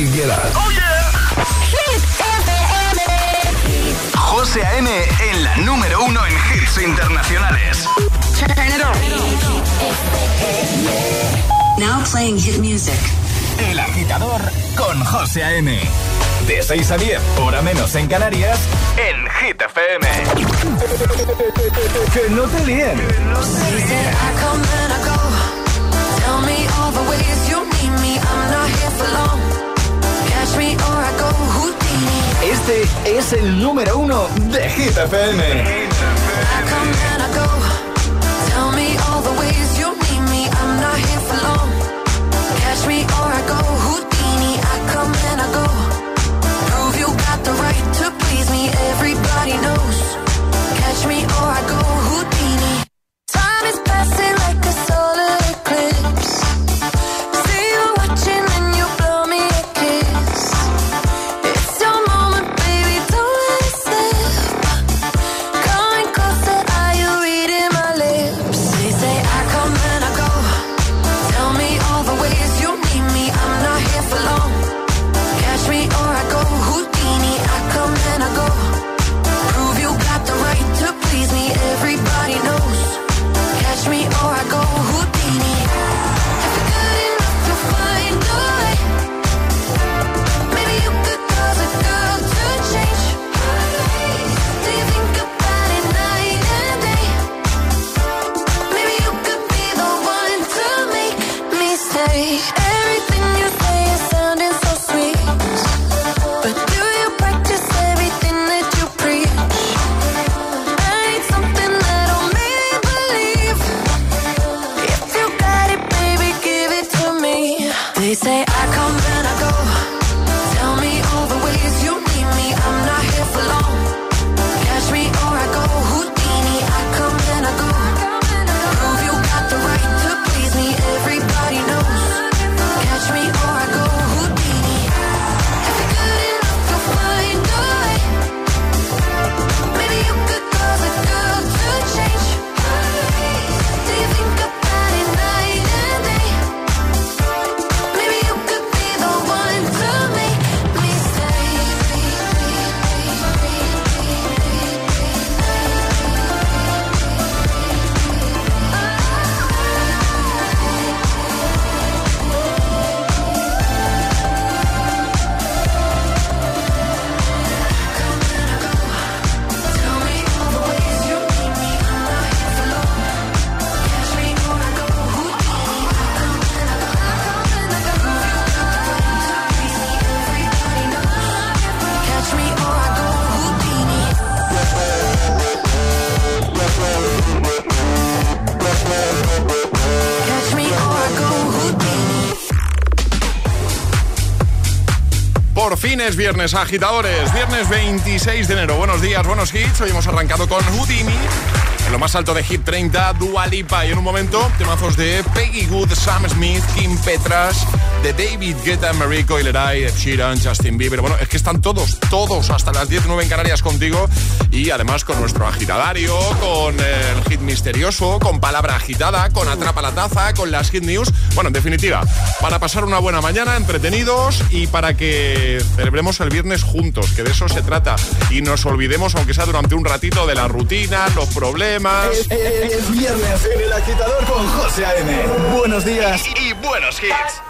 Higuera. Oh, yeah. Hit FM. José A.M. en la número uno en hits internacionales. Turn it on. Now playing hit music. El agitador con José A.M. De 6 a 10, hora menos en Canarias, en Hit FM. que no te líen. Que no te líen. Este es el número uno de Hit FM. Everybody knows. viernes, agitadores, viernes 26 de enero. Buenos días, buenos hits. Hoy hemos arrancado con Houdini, en lo más alto de Hit 30, Dua Lipa y en un momento temazos de Peggy Good, Sam Smith, Kim Petras, de David Guetta, Marie Coileray, Ed Sheeran, Justin Bieber. Bueno, es que están todos, todos, hasta las 19 en Canarias contigo y además con nuestro agitadario, con el hit misterioso, con palabra agitada, con atrapa la taza, con las hit news. Bueno, en definitiva, para pasar una buena mañana, entretenidos y para que celebremos el viernes juntos, que de eso se trata. Y nos olvidemos, aunque sea durante un ratito, de la rutina, los problemas. Es, viernes en el agitador con José A.M. Buenos días y, y buenos hits.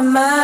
my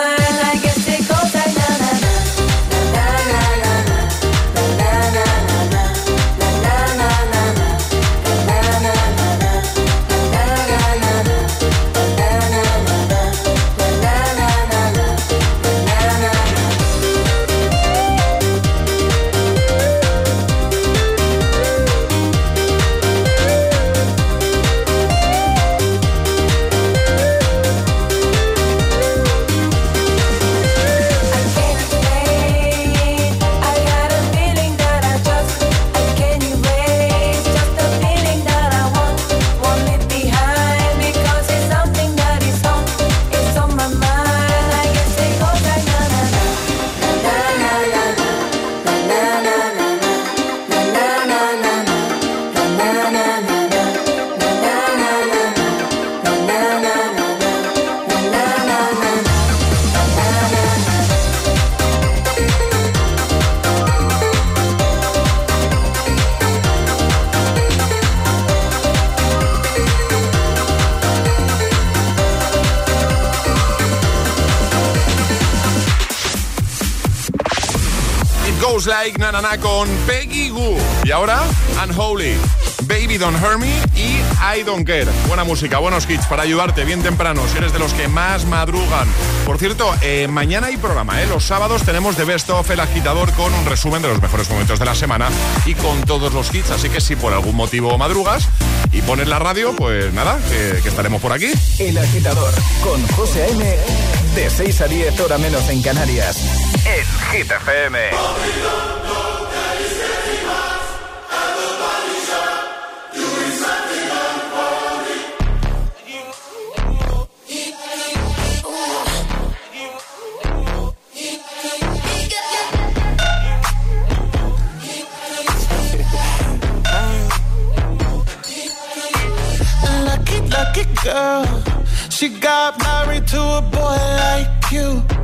Nanana con Peggy Goo. Y ahora, Unholy. Baby Don't Hurt Me y I Don't Care. Buena música, buenos hits para ayudarte bien temprano si eres de los que más madrugan. Por cierto, eh, mañana hay programa, ¿eh? Los sábados tenemos The Best of El Agitador con un resumen de los mejores momentos de la semana y con todos los hits. Así que si por algún motivo madrugas y pones la radio, pues nada, que, estaremos por aquí. El agitador con José A.M. De 6 a 10 hora menos en Canarias. En Hit FM. Lucky, lucky girl. She got married to a boy like you.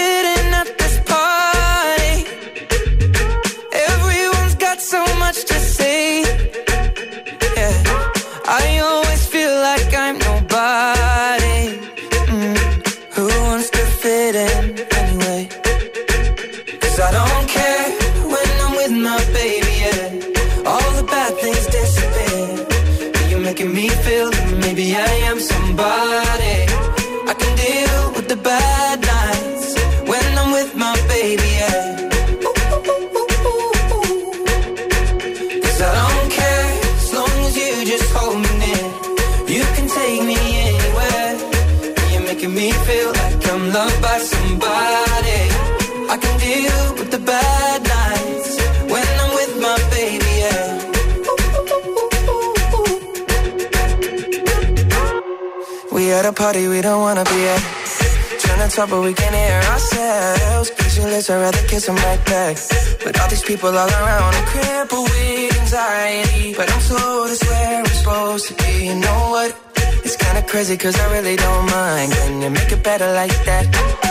party we don't wanna be at. Trying to talk, but we can't hear ourselves. Pictureless, I'd rather kiss them right back. But all these people all around, I'm crippled with anxiety. But I'm told it's where I'm supposed to be. You know what? It's kinda crazy, cause I really don't mind. Can you make it better like that?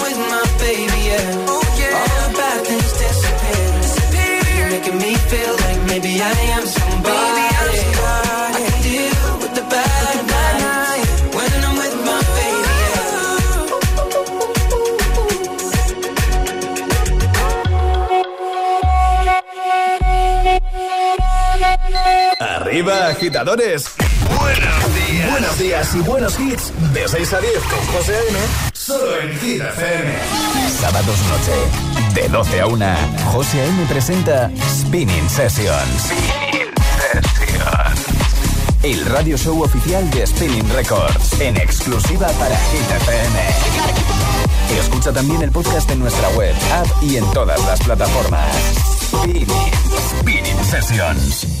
Arriba, agitadores. Buenos días. Buenos días y buenos hits. De 6 a 10 con José A.M. Solo en Hit FM. Sábados noche. De 12 a 1. José A.M. presenta Spinning Sessions. Spinning Sessions. El radio show oficial de Spinning Records. En exclusiva para Hit FM. Escucha también el podcast en nuestra web, app y en todas las plataformas. Spinning, Spinning Sessions.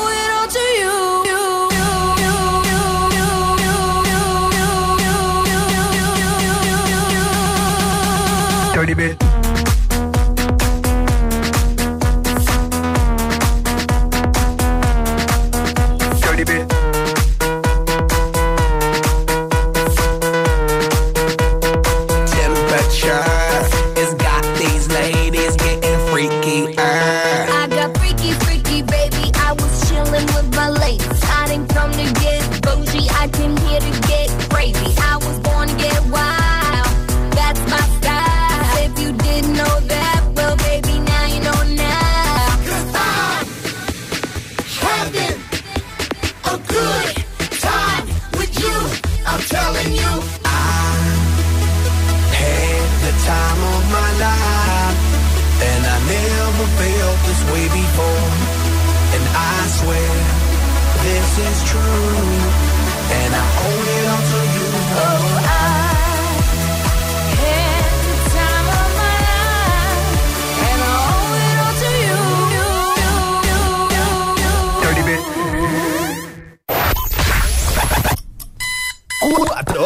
the bed.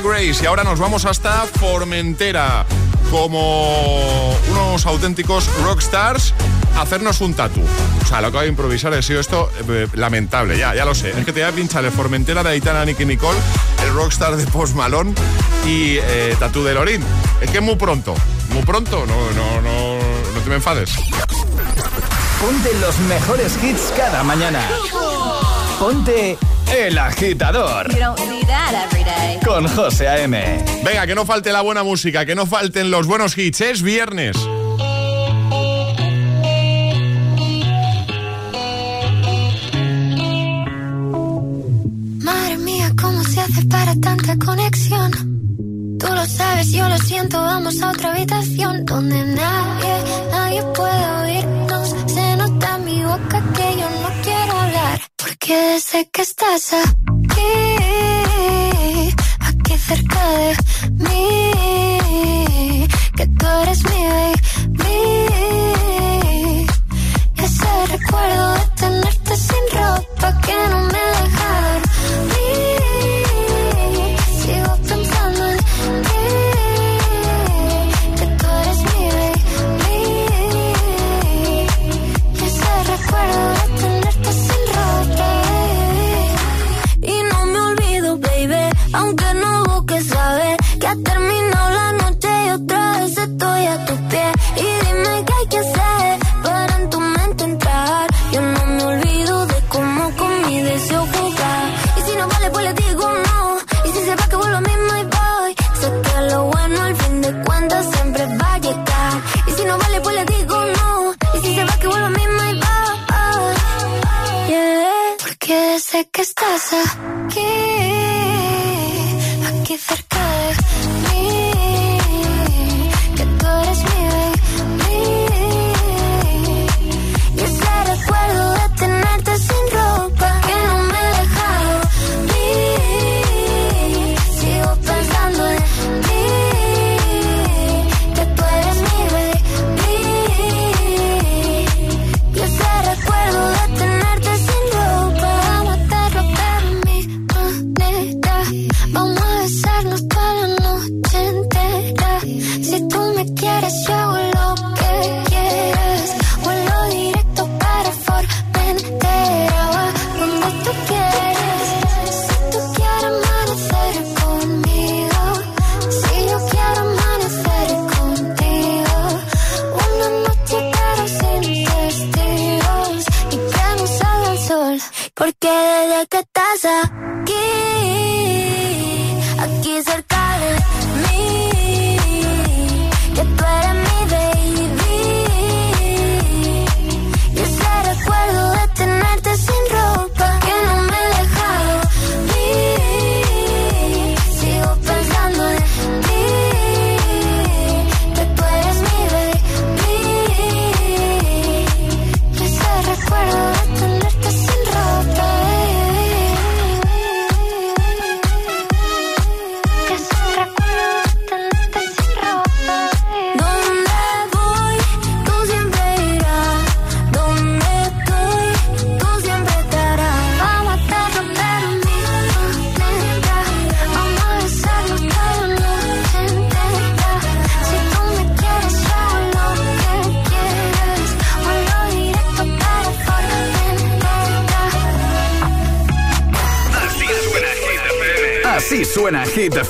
Grace y ahora nos vamos hasta Formentera como unos auténticos rockstars hacernos un tatu. O sea, lo acabo de improvisar ha sido esto eh, lamentable, ya, ya lo sé. Es que te voy a pinchar el Formentera de Aitana Nicky Nicole, el rockstar de Post Malone y eh, tatu de Lorin. Es que muy pronto, muy pronto, no, no, no, no te me enfades. Ponte los mejores hits cada mañana. Ponte El Agitador. You don't Con José A.M. Venga, que no falte la buena música, que no falten los buenos hits. Es viernes. Madre mía, ¿cómo se hace para tanta conexión? Tú lo sabes, yo lo siento, vamos a otra habitación donde nadie, nadie puede oírnos. Se nota en mi boca que yo no quiero hablar. Porque sé que estás aquí, de mí. Que tú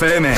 FM.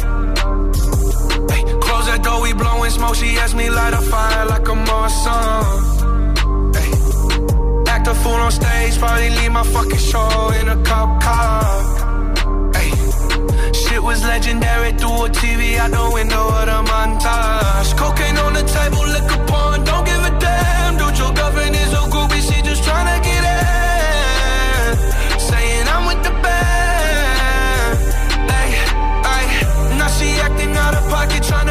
We blowing smoke. She asked me light a fire like a Marsan. Hey, act a fool on stage, probably leave my fucking show in a cop car. Hey, shit was legendary through a TV out the window of the montage. Cocaine on the table, liquor porn, don't give a damn. Dude, your girlfriend is a groupie, she just tryna get in. Saying I'm with the band. Ay, ay, now she acting out of pocket, tryna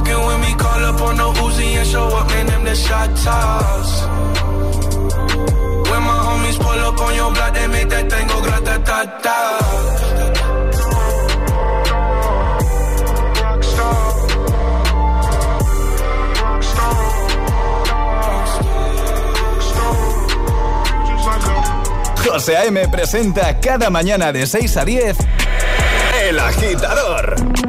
Fucking with me, call up on the Uzi and show up. Them the shot. When my grata ta ta. José A.M. presenta cada mañana de 6 a 10 El Agitador.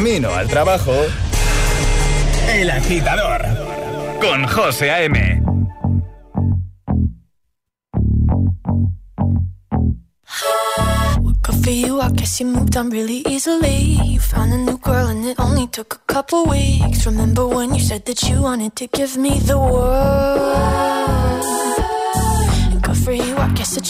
camino al trabajo. El agitador con José A.M. For you, I guess you moved on really easily. You found a new girl, and it only took a couple weeks. Remember when you said that you wanted to give me the world? And good for you, I guess that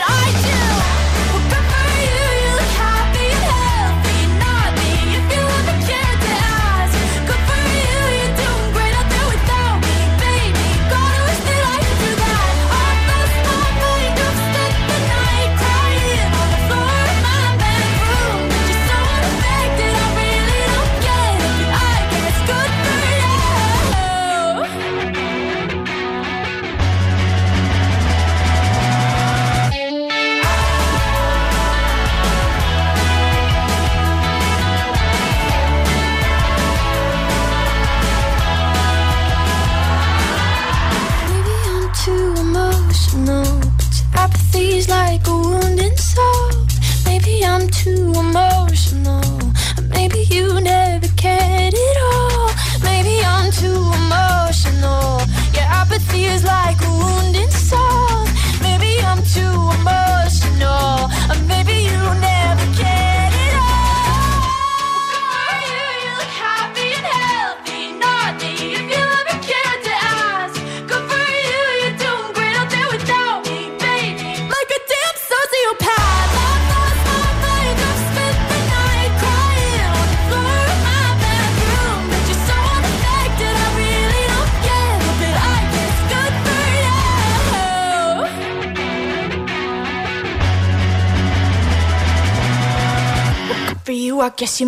Guess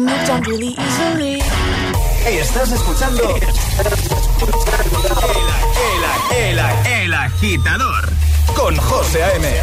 estás escuchando. el, el, el, el agitador con José A.M.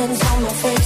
hands on my face.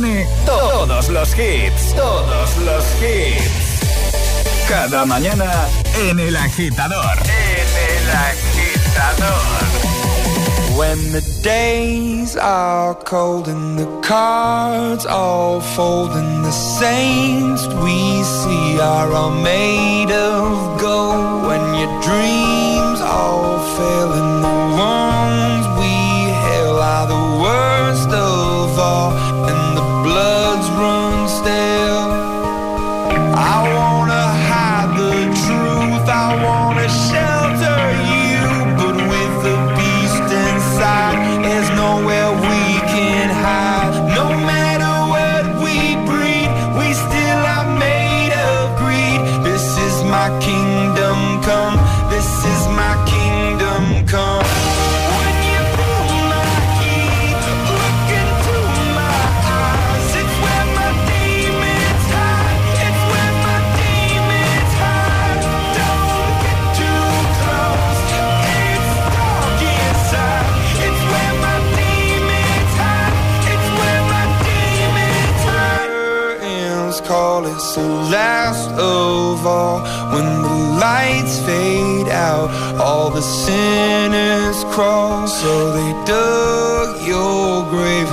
pone todos los hits, todos los hits. Cada mañana en el agitador. En el agitador. When the days are cold and the cards all fold and the saints we see are all made of gold. call it's the last of all. When the lights fade out all the sinners crawl. So they dug your grave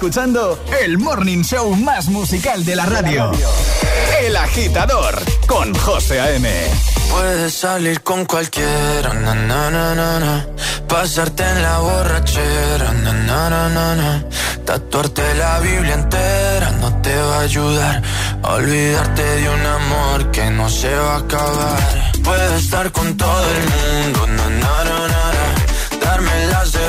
escuchando el morning show más musical de la radio. El agitador con José AM. Puedes salir con cualquiera, na, na, na, pasarte en la borrachera, na, tatuarte la Biblia entera no te va a ayudar. Olvidarte de un amor que no se va a acabar. Puedes estar con todo el mundo, darme las de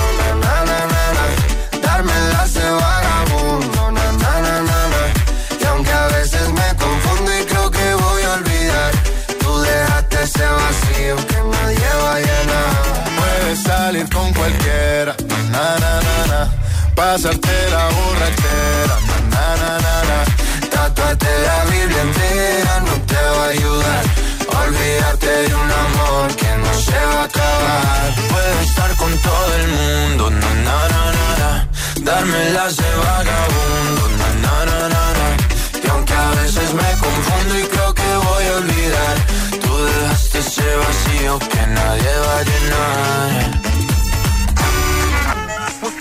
pasarte la borrachera, na, na, na, na. Tatuarte la Biblia entera no te va a ayudar. Olvidarte de un amor que no se va a acabar. Puedo estar con todo el mundo, na na na na, na. darme las de vagabundo, na na na na na. Y aunque a veces me confundo y creo que voy a olvidar, tú dejaste ese vacío que nadie va a llenar.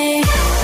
away.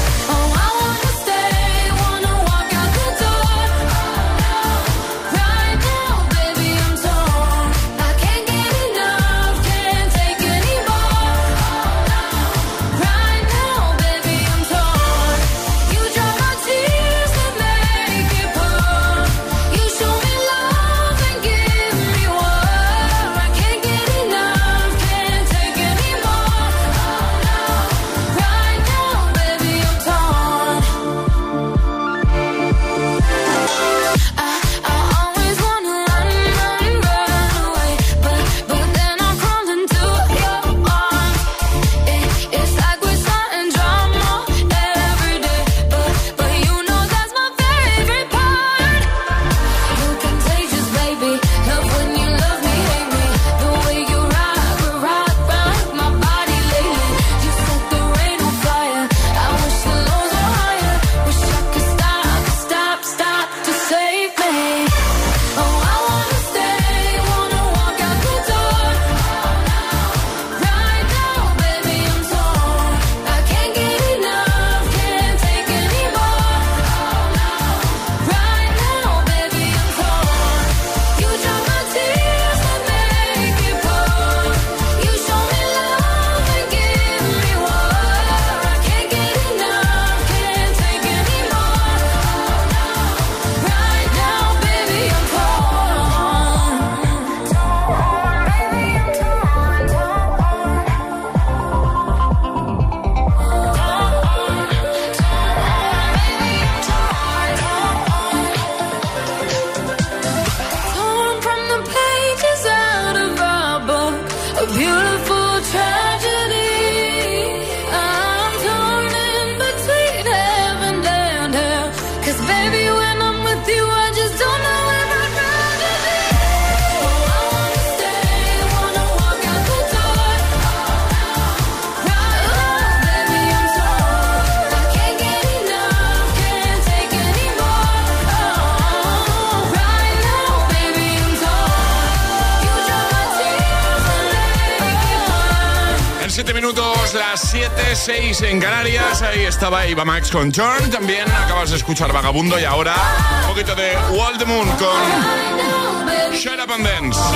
6 en Canarias. Ahí estaba Iba Max con Turn. También acabas de escuchar Vagabundo y ahora un poquito de Wall con Shut Up.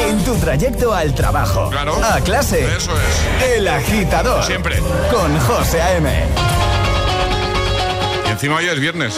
En tu trayecto al trabajo, claro, a clase, eso es. El agitador, siempre con José A.M. Y encima hoy es viernes.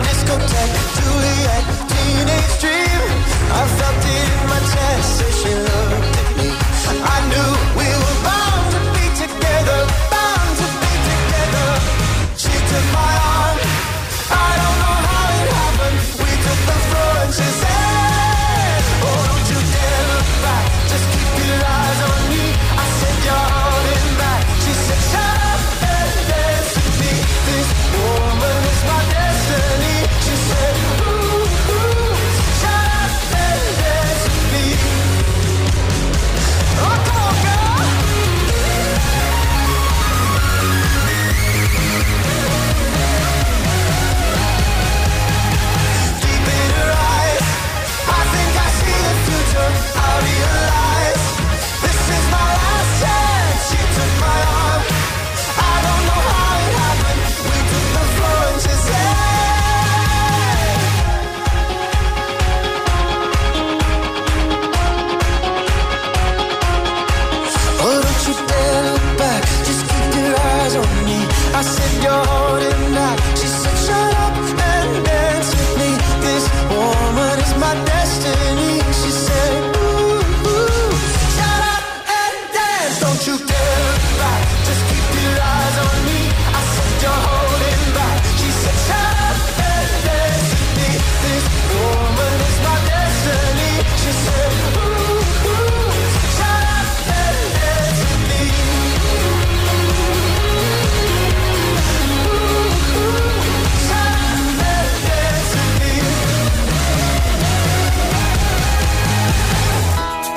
discotheque. To